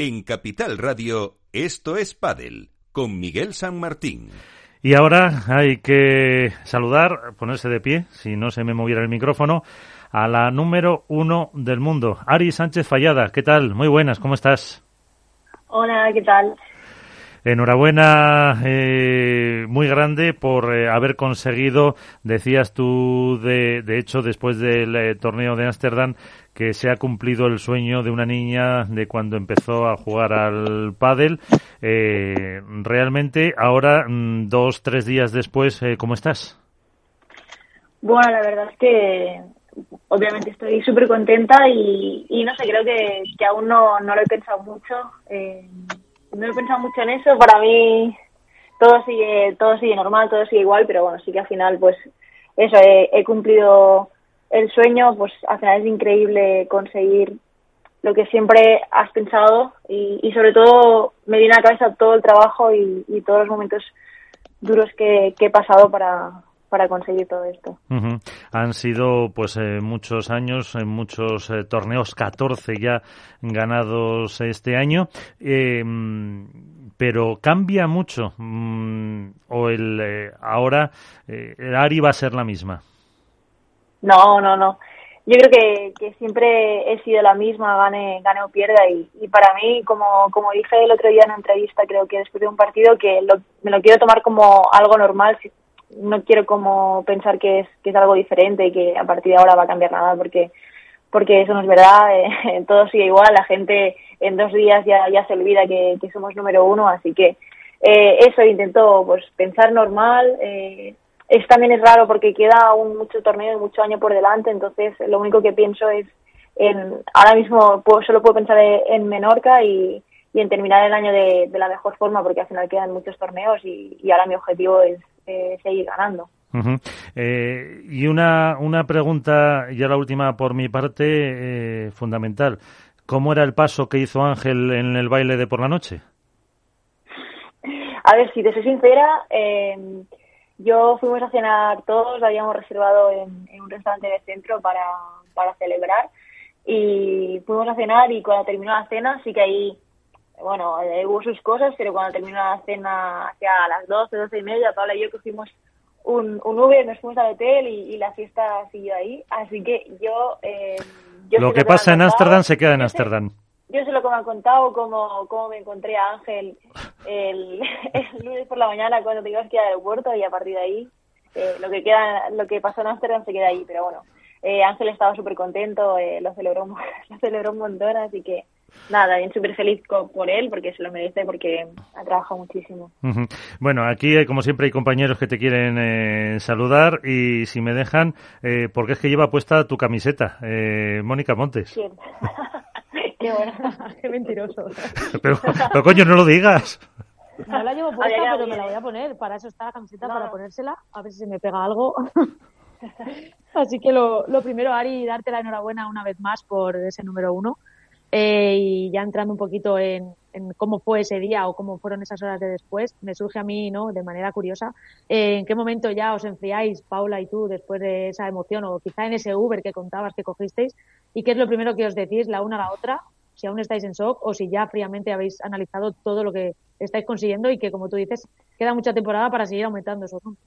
En Capital Radio, esto es Padel, con Miguel San Martín. Y ahora hay que saludar, ponerse de pie, si no se me moviera el micrófono, a la número uno del mundo, Ari Sánchez Fallada. ¿Qué tal? Muy buenas, ¿cómo estás? Hola, ¿qué tal? Enhorabuena eh, muy grande por eh, haber conseguido, decías tú, de, de hecho, después del eh, torneo de Ámsterdam, que se ha cumplido el sueño de una niña de cuando empezó a jugar al pádel. Eh, realmente, ahora, mm, dos, tres días después, eh, ¿cómo estás? Bueno, la verdad es que obviamente estoy súper contenta y, no sé, creo que, que aún no, no lo he pensado mucho. Eh, no he pensado mucho en eso. Para mí todo sigue, todo sigue normal, todo sigue igual, pero bueno, sí que al final, pues eso, he cumplido el sueño, pues al final es increíble conseguir lo que siempre has pensado y, sobre todo me viene a la cabeza todo el trabajo y, todos los momentos duros que, he pasado para, para conseguir todo esto. Uh. Han sido pues eh, muchos años, en muchos eh, torneos, 14 ya ganados este año. Eh, pero cambia mucho mm, o el eh, ahora el Ari va a ser la misma. No, no, no. Yo creo que, que siempre he sido la misma, gane, gane o pierda. Y, y para mí, como, como dije el otro día en una entrevista, creo que después de un partido, que lo, me lo quiero tomar como algo normal. No quiero como pensar que es, que es algo diferente y que a partir de ahora va a cambiar nada, porque porque eso no es verdad, eh, todo sigue igual, la gente en dos días ya, ya se olvida que, que somos número uno, así que eh, eso intento pues pensar normal, eh, es también es raro porque queda aún mucho torneo y mucho año por delante, entonces lo único que pienso es en, ahora mismo puedo, solo puedo pensar en Menorca y, y en terminar el año de, de, la mejor forma porque al final quedan muchos torneos y, y ahora mi objetivo es eh, seguir ganando. Uh -huh. eh, y una, una pregunta, ya la última por mi parte, eh, fundamental. ¿Cómo era el paso que hizo Ángel en el baile de por la noche? A ver, si te soy sincera, eh, yo fuimos a cenar todos, habíamos reservado en, en un restaurante de centro para, para celebrar y fuimos a cenar y cuando terminó la cena sí que ahí bueno, eh, hubo sus cosas, pero cuando terminó la cena hacia las 12, 12 y media, Paula y yo cogimos un, un Uber, nos fuimos al hotel y, y, la fiesta siguió ahí. Así que yo... Eh, yo lo que pasa en Ámsterdam se queda en Ámsterdam. Yo sé lo que me han contado, cómo, cómo me encontré a Ángel el, el lunes por la mañana cuando te ibas que ir al aeropuerto y a partir de ahí eh, lo que queda, lo que pasó en Ámsterdam se queda ahí. Pero bueno, eh, Ángel estaba súper contento, eh, lo celebró lo celebró un montón, así que nada, bien súper feliz por él porque se lo merece, porque ha trabajado muchísimo. Bueno, aquí eh, como siempre hay compañeros que te quieren eh, saludar y si me dejan, eh, porque es que lleva puesta tu camiseta, eh, Mónica Montes. Qué bueno, qué mentiroso. pero, pero coño, no lo digas. No la llevo puesta, pero me la voy a poner. Para eso está la camiseta, no. para ponérsela, a ver si se me pega algo. Así que lo, lo primero, Ari, darte la enhorabuena una vez más por ese número uno eh, y ya entrando un poquito en, en, cómo fue ese día o cómo fueron esas horas de después, me surge a mí, ¿no? De manera curiosa, eh, ¿en qué momento ya os enfriáis, Paula y tú, después de esa emoción o quizá en ese Uber que contabas que cogisteis? ¿Y qué es lo primero que os decís la una a la otra? Si aún estáis en shock o si ya fríamente habéis analizado todo lo que estáis consiguiendo y que, como tú dices, queda mucha temporada para seguir aumentando esos números.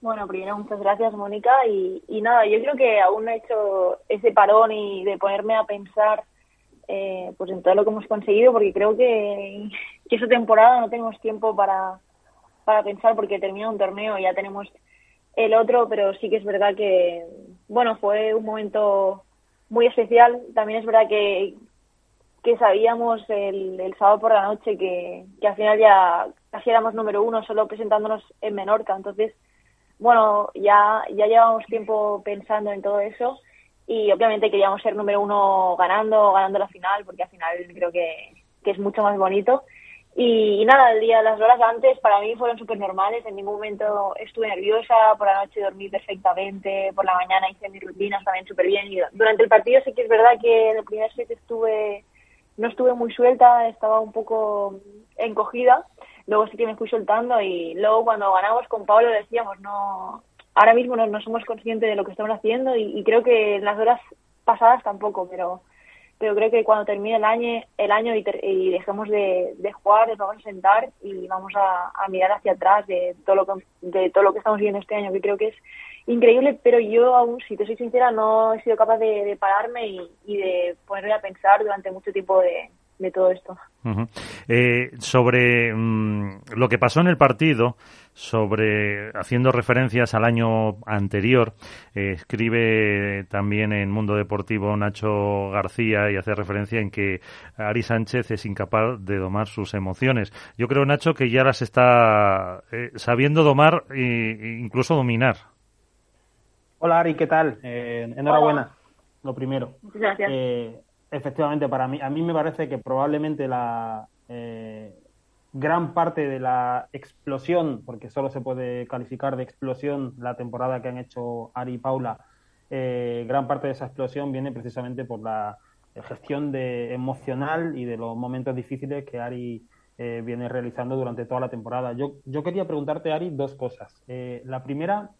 Bueno, primero muchas gracias, Mónica. Y, nada, yo creo que aún he hecho ese parón y de ponerme a pensar eh, pues en todo lo que hemos conseguido, porque creo que, que esa temporada no tenemos tiempo para, para pensar porque termina un torneo y ya tenemos el otro, pero sí que es verdad que, bueno, fue un momento muy especial. También es verdad que, que sabíamos el, sábado por la noche que, que al final ya casi éramos número uno solo presentándonos en Menorca, entonces bueno, ya, ya llevamos tiempo pensando en todo eso y obviamente queríamos ser número uno ganando, ganando la final, porque al final creo que, que es mucho más bonito. Y, nada, el día, las horas antes para mí fueron súper normales, en ningún momento estuve nerviosa, por la noche dormí perfectamente, por la mañana hice mis rutinas también súper bien. Y durante el partido sí que es verdad que en el primer set estuve, no estuve muy suelta, estaba un poco encogida, luego sí que me fui soltando y luego cuando ganamos con Pablo decíamos, no, ahora mismo no, no somos conscientes de lo que estamos haciendo y, y, creo que en las horas pasadas tampoco, pero pero creo que cuando termine el año, el año y, dejemos de, jugar, nos vamos a sentar y vamos a, mirar hacia atrás de todo, lo que, de todo lo que estamos viendo este año, que creo que es increíble, pero yo aún, si te soy sincera, no he sido capaz de, pararme y, de ponerme a pensar durante mucho tiempo de, todo esto. Eh, sobre mm, lo que pasó en el partido, sobre haciendo referencias al año anterior. Eh, escribe también en Mundo Deportivo Nacho García y hace referencia en que Ari Sánchez es incapaz de domar sus emociones. Yo creo, Nacho, que ya las está eh, sabiendo domar e incluso dominar. Hola Ari, ¿qué tal? Eh, enhorabuena, lo primero. Gracias. Efectivamente, para mí, a mí me parece que probablemente la gran parte de la explosión, porque solo se puede calificar de explosión la temporada que han hecho Ari y Paula, eh, gran parte de esa explosión viene precisamente por la gestión de, emocional y de los momentos difíciles que Ari eh, viene realizando durante toda la temporada. Yo, yo quería preguntarte, Ari, dos cosas. Eh, la primera,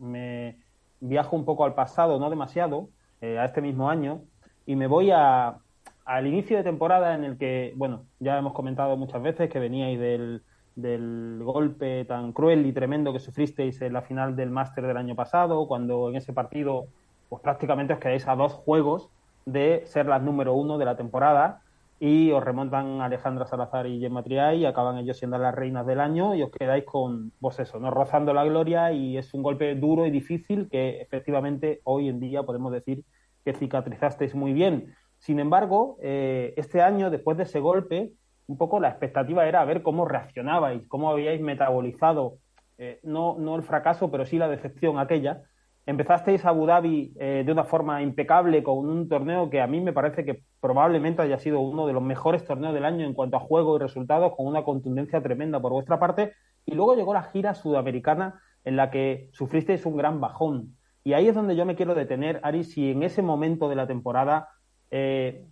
me viajo un poco al pasado, no demasiado, a este mismo año, y me voy a, al inicio de temporada en el que, bueno, ya hemos comentado muchas veces que veníais del, del golpe tan cruel y tremendo que sufristeis en la final del máster del año pasado, cuando en ese partido pues prácticamente os quedáis a dos juegos de ser las número uno de la temporada y os remontan Alejandra Salazar y Gemma Triay y acaban ellos siendo las reinas del año y os quedáis con, pues eso, no rozando la gloria y es un golpe duro y difícil que efectivamente hoy en día podemos decir que cicatrizasteis muy bien. Sin embargo, eh, este año, después de ese golpe, un poco la expectativa era ver cómo reaccionabais, cómo habíais metabolizado, eh, no, no, el fracaso, pero sí la decepción aquella. Empezasteis Abu Dhabi eh, de una forma impecable con un torneo que a mí me parece que probablemente haya sido uno de los mejores torneos del año en cuanto a juego y resultados, con una contundencia tremenda por vuestra parte. Y luego llegó la gira sudamericana en la que sufristeis un gran bajón. Y ahí es donde yo me quiero detener, Ari, si en ese momento de la temporada eh,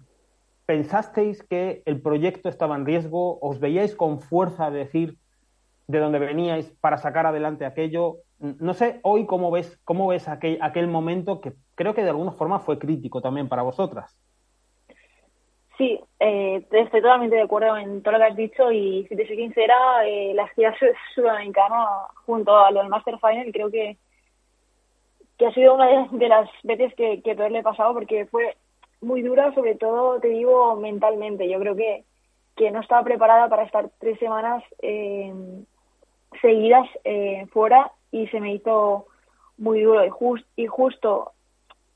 ¿pensasteis que el proyecto estaba en riesgo? ¿Os veíais con fuerza de decir de dónde veníais para sacar adelante aquello? No sé, hoy cómo ves, cómo ves aquel, aquel momento que creo que de alguna forma fue crítico también para vosotras. Sí, eh, estoy totalmente de acuerdo en todo lo que has dicho y si te soy sincera, eh, la gira sudamericana junto a lo Master Final creo que, que ha sido una de, las veces que, que peor le he pasado porque fue muy dura, sobre todo, te digo, mentalmente. Yo creo que, que no estaba preparada para estar tres semanas eh, seguidas eh, fuera y se me hizo muy duro. Y, justo,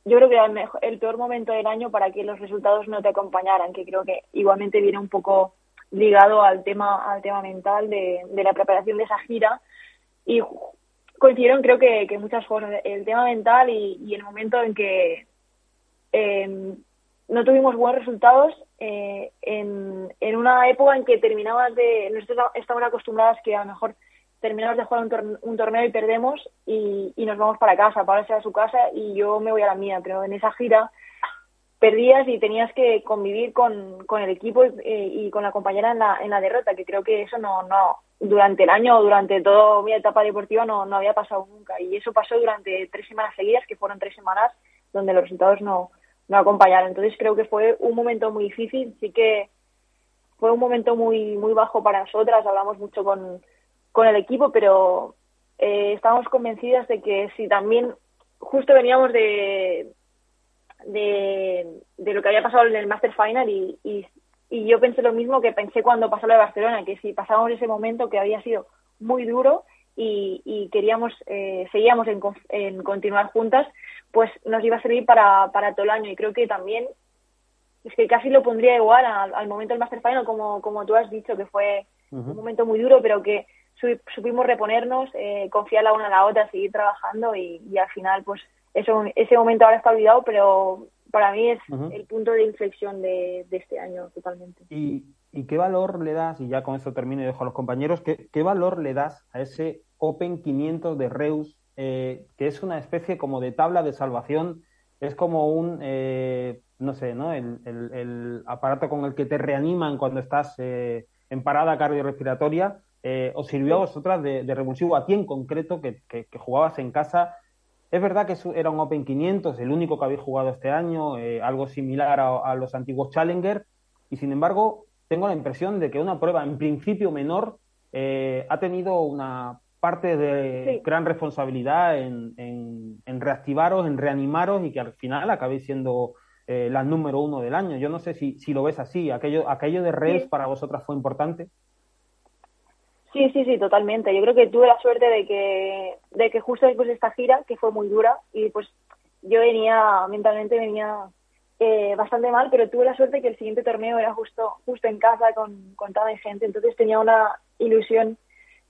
yo creo que era el, el peor momento del año para que los resultados no te acompañaran, que creo que igualmente viene un poco ligado al tema al tema mental de, de la preparación de esa gira y coincidieron creo que, que muchas cosas el tema mental y, y el momento en que eh, no tuvimos buenos resultados eh, en, en, una época en que terminabas de, nosotros estamos acostumbradas que a lo mejor terminamos de jugar un, torneo y perdemos y, y, nos vamos para casa, para irse a su casa y yo me voy a la mía, pero en esa gira perdías y tenías que convivir con, con el equipo y, y, con la compañera en la, en la derrota, que creo que eso no, no, durante el año o durante toda mi etapa deportiva no, no había pasado nunca. Y eso pasó durante tres semanas seguidas, que fueron tres semanas donde los resultados no, no acompañaron. Entonces creo que fue un momento muy difícil, sí que fue un momento muy muy bajo para nosotras, hablamos mucho con, con el equipo, pero eh, estábamos convencidas de que si también justo veníamos de, de, de lo que había pasado en el Master Final y, y, y, yo pensé lo mismo que pensé cuando pasó lo de Barcelona, que si pasábamos ese momento que había sido muy duro y, y queríamos, eh, seguíamos en, en continuar juntas, pues nos iba a servir para, para todo el año. Y creo que también, es que casi lo pondría igual al, momento del Master Final, como, como tú has dicho, que fue un momento muy duro, pero que supimos reponernos, eh, confiar la una a la otra, seguir trabajando y, al final, pues eso, ese momento ahora está olvidado, pero para mí es el punto de inflexión de, de este año totalmente. ¿Y, ¿Y, qué valor le das, y ya con esto termino y dejo a los compañeros, qué, qué valor le das a ese Open 500 de Reus eh, que es una especie como de tabla de salvación, es como un, eh, no sé, ¿no? El, aparato con el que te reaniman cuando estás eh, en parada cardiorrespiratoria, ¿os sirvió a vosotras de, revulsivo? A ti en concreto, que, jugabas en casa, Es verdad que era un Open 500, el único que habéis jugado este año, algo similar a, los antiguos Challenger, y sin embargo tengo la impresión de que una prueba en principio menor ha tenido una parte de gran responsabilidad en, en, reactivaros, en reanimaros y que al final acabéis siendo eh, la número uno del año. Yo no sé si, si lo ves así. ¿Aquello, aquello de Reus para vosotras fue importante? Sí, sí, sí, totalmente. Yo creo que tuve la suerte de que, de que justo después de esta gira, que fue muy dura, y pues yo venía, mentalmente venía eh, bastante mal, pero tuve la suerte que el siguiente torneo era justo, justo en casa con, con tanta gente, entonces tenía una ilusión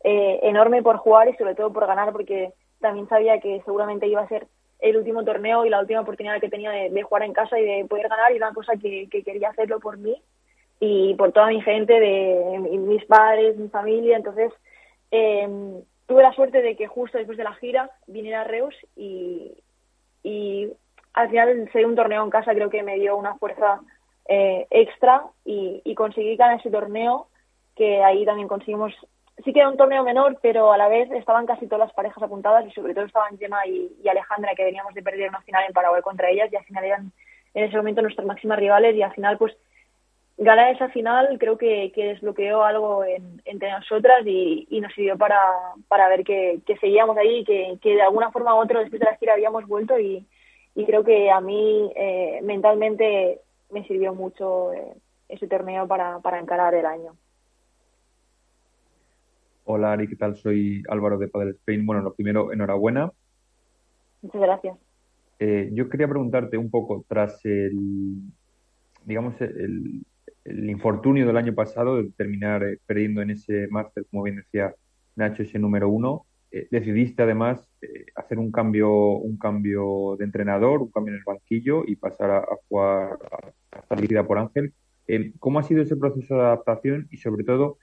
eh, enorme por jugar y sobre todo por ganar, porque también sabía que seguramente iba a ser el último torneo y la última oportunidad que tenía de, jugar en casa y de poder ganar y una cosa que, quería hacerlo por mí y por toda mi gente, de mis padres, mi familia. Entonces, em, tuve la suerte de que justo después de la gira viniera Reus y, y al final ser un torneo en casa creo que me dio una fuerza eh, extra y, y conseguí ganar ese torneo que ahí también conseguimos sí que era un torneo menor, pero a la vez estaban casi todas las parejas apuntadas y sobre todo estaban Gemma y, Alejandra, que veníamos de perder una final en Paraguay contra ellas y al final eran en ese momento nuestras máximas rivales y al final pues ganar esa final creo que, desbloqueó algo entre nosotras y, nos sirvió para, para ver que, seguíamos ahí, que, que de alguna forma u otra después de la gira habíamos vuelto y, creo que a mí eh, mentalmente me sirvió mucho eh, ese torneo para, para encarar el año. Hola Ari, ¿qué tal? Soy Álvaro de Padel Spain. Bueno, lo primero, enhorabuena. Muchas gracias. Eh, yo quería preguntarte un poco, tras el, digamos, el, infortunio del año pasado de terminar eh, perdiendo en ese máster, como bien decía Nacho, ese número uno, eh, decidiste además hacer un cambio, un cambio de entrenador, un cambio en el banquillo y pasar a, jugar, a estar dirigida por Ángel. ¿Cómo ha sido ese proceso de adaptación y sobre todo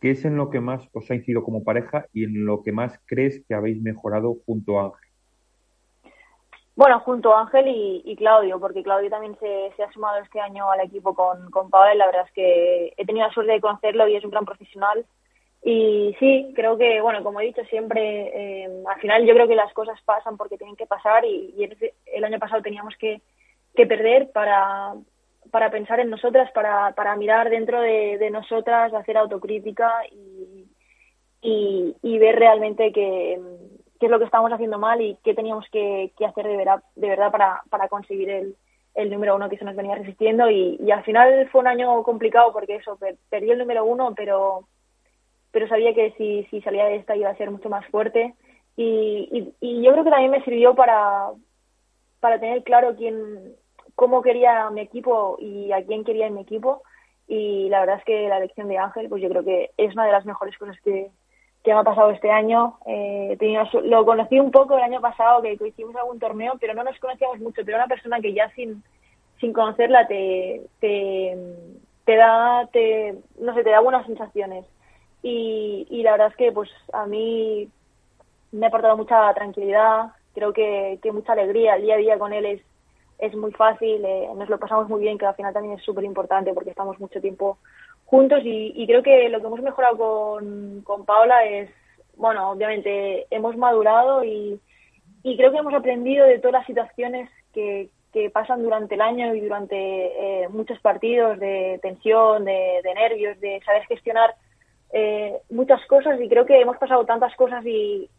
¿Qué es en lo que más os ha incidido como pareja y en lo que más crees que habéis mejorado junto a Ángel? Bueno, junto a Ángel y, Claudio, porque Claudio también se, ha sumado este año al equipo con, con Paola la verdad es que he tenido la suerte de conocerlo y es un gran profesional. Y sí, creo que, bueno, como he dicho siempre, eh, al final yo creo que las cosas pasan porque tienen que pasar y, el año pasado teníamos que, que perder para, para pensar en nosotras, para, para mirar dentro de, nosotras, hacer autocrítica y, y, ver realmente qué, qué, es lo que estamos haciendo mal y qué teníamos que, hacer de verdad, de verdad para, conseguir el, el número uno que se nos venía resistiendo y, al final fue un año complicado porque eso, perdí el número uno, pero, pero sabía que si, salía de esta iba a ser mucho más fuerte y yo creo que también me sirvió para, para tener claro quién, cómo quería mi equipo y a quién quería en mi equipo. Y la verdad es que la elección de Ángel, pues yo creo que es una de las mejores cosas que, me ha pasado este año. Eh, lo conocí un poco el año pasado, que, hicimos algún torneo, pero no nos conocíamos mucho. Pero una persona que ya sin, sin conocerla te, te, te da, te, no sé, te da buenas sensaciones. Y, y la verdad es que pues a mí me ha aportado mucha tranquilidad, creo que, que mucha alegría. El día a día con él es, es muy fácil, eh, nos lo pasamos muy bien, que al final también es súper importante porque estamos mucho tiempo juntos y, creo que lo que hemos mejorado con, con Paola es, bueno, obviamente hemos madurado y, y creo que hemos aprendido de todas las situaciones que, que pasan durante el año y durante eh, muchos partidos de tensión, de, nervios, de saber gestionar eh, muchas cosas y creo que hemos pasado tantas cosas y,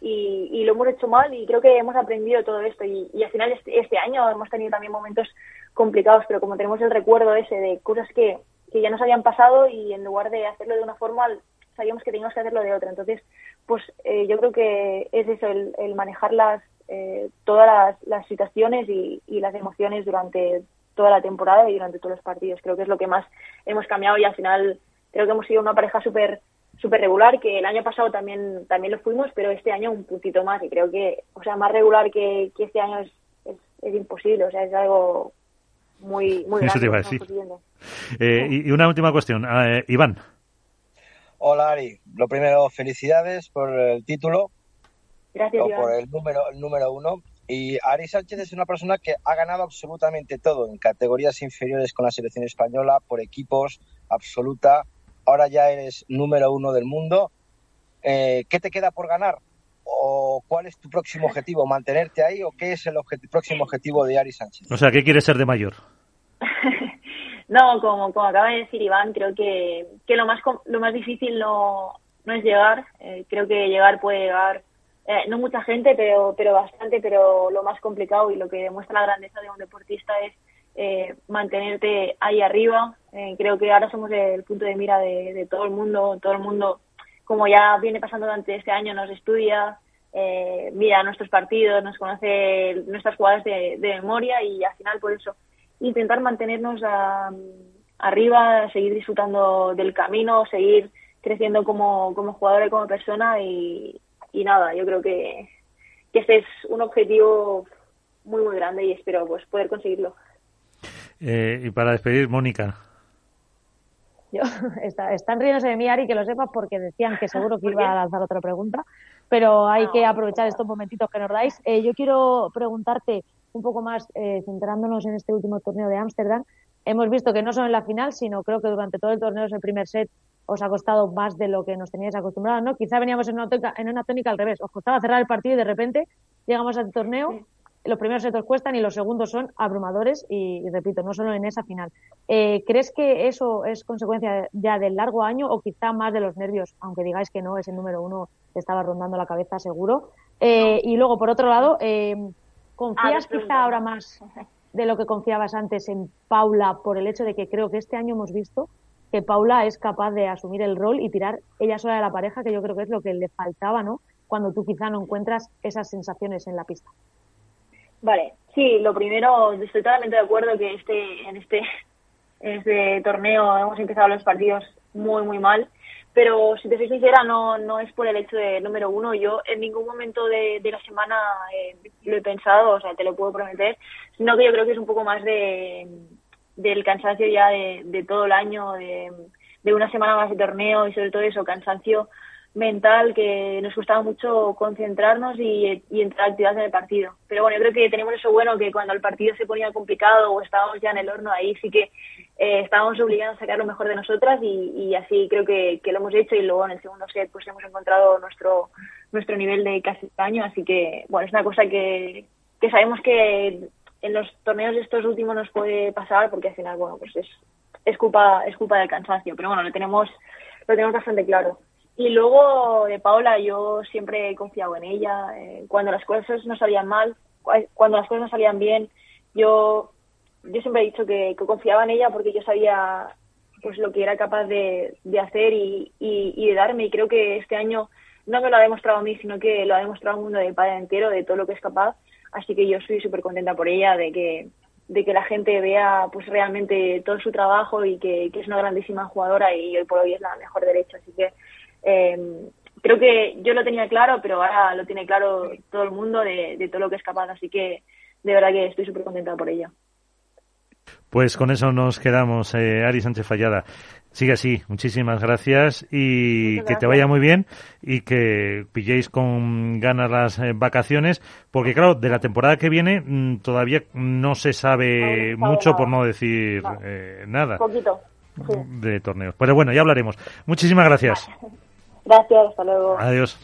y, lo hemos hecho mal y creo que hemos aprendido todo esto y, al final este, este, año hemos tenido también momentos complicados, pero como tenemos el recuerdo ese de cosas que, que ya nos habían pasado y en lugar de hacerlo de una forma sabíamos que teníamos que hacerlo de otra. Entonces, pues eh, yo creo que es eso, el, manejar las, eh, todas las, las situaciones y, las emociones durante toda la temporada y durante todos los partidos. Creo que es lo que más hemos cambiado y al final creo que hemos sido una pareja súper súper regular, que el año pasado también, también lo fuimos, pero este año un puntito más. Y creo que, o sea, más regular que, este año es, es, imposible. O sea, es algo muy, muy Eso te iba a decir. Eh, y, una última cuestión. Eh, Iván. Hola, Ari. Lo primero, felicidades por el título. Gracias, o por el número, el número uno. Y Ari Sánchez es una persona que ha ganado absolutamente todo en categorías inferiores con la selección española, por equipos, absoluta ahora ya eres número uno del mundo. Eh, ¿Qué te queda por ganar? O cuál es tu próximo objetivo? ¿Mantenerte ahí o qué es el próximo objetivo de Ari Sánchez? O sea, ¿qué quieres ser de mayor? no, como, como acaba de decir Iván, creo que, que lo, más, lo más difícil no, no es llegar. Eh, creo que llegar puede llegar, eh, no mucha gente, pero, pero bastante, pero lo más complicado y lo que demuestra la grandeza de un deportista es eh, mantenerte ahí arriba. creo que ahora somos el punto de mira de, de todo el mundo, todo el mundo como ya viene pasando durante este año, nos estudia, eh, mira nuestros partidos, nos conoce nuestras jugadas de, memoria y al final por eso intentar mantenernos arriba, seguir disfrutando del camino, seguir creciendo como, como jugador y como persona y, nada, yo creo que, que este es un objetivo muy muy grande y espero pues poder conseguirlo. Eh, y para despedir, Mónica. Yo, está, están riéndose de mí, Ari, que lo sepas, porque decían que seguro que iba a lanzar otra pregunta, pero hay que aprovechar estos momentitos que nos dais. Eh, yo quiero preguntarte un poco más, eh, centrándonos en este último torneo de Ámsterdam. Hemos visto que no solo en la final, sino creo que durante todo el torneo, ese primer set, os ha costado más de lo que nos teníais acostumbrados, ¿no? Quizá veníamos en una, tónica, en una tónica al revés. Os costaba cerrar el partido y de repente llegamos al torneo los primeros setos cuestan y los segundos son abrumadores y, repito, no solo en esa final. Eh, ¿Crees que eso es consecuencia ya del largo año o quizá más de los nervios, aunque digáis que no, es el número uno estaba rondando la cabeza seguro? Eh, y luego, por otro lado, eh, ¿confías ah, quizá ahora más de lo que confiabas antes en Paula por el hecho de que creo que este año hemos visto que Paula es capaz de asumir el rol y tirar ella sola de la pareja, que yo creo que es lo que le faltaba, ¿no? Cuando tú quizá no encuentras esas sensaciones en la pista. Vale, sí, lo primero, estoy totalmente de acuerdo que este, en este, este torneo hemos empezado los partidos muy, muy mal, pero si te soy sincera, no, no es por el hecho de número uno. Yo en ningún momento de, de la semana eh, lo he pensado, o sea, te lo puedo prometer, sino que yo creo que es un poco más de del cansancio ya de, de todo el año, de, de una semana más de torneo y sobre todo eso, cansancio mental que nos gustaba mucho concentrarnos y, y entrar actividad en el partido. Pero bueno, yo creo que tenemos eso bueno que cuando el partido se ponía complicado o estábamos ya en el horno, ahí sí que eh, estábamos obligados a sacar lo mejor de nosotras y, y así creo que, que, lo hemos hecho y luego en el segundo set pues hemos encontrado nuestro nuestro nivel de casi año, así que bueno, es una cosa que, que sabemos que en los torneos estos últimos nos puede pasar porque al final, bueno, pues es, es culpa, es culpa del cansancio, pero bueno, lo tenemos, lo tenemos bastante claro. Y luego de Paola, yo siempre he confiado en ella. Eh, cuando las cosas no salían mal, cuando las cosas no salían bien, yo, yo siempre he dicho que, confiaba en ella porque yo sabía pues lo que era capaz de, de hacer y, y, de darme. Y creo que este año no me lo ha demostrado a mí, sino que lo ha demostrado al mundo del padre entero de todo lo que es capaz. Así que yo estoy súper contenta por ella, de que, de que la gente vea pues realmente todo su trabajo y que es una grandísima jugadora y hoy por hoy es la mejor derecha. Así que eh, creo que yo lo tenía claro, pero ahora lo tiene claro todo el mundo de, todo lo que es capaz, así que de verdad que estoy súper contenta por ella. Pues con eso nos quedamos, eh, Ari Sánchez Fallada. Sigue así, muchísimas gracias y que te vaya muy bien y que pilléis con ganas las eh, vacaciones, porque claro, de la temporada que viene mm, todavía no se sabe mucho, por no decir eh, nada. Poquito. De torneos. Pero bueno, ya hablaremos. Muchísimas gracias. Gracias, hasta luego. Adiós.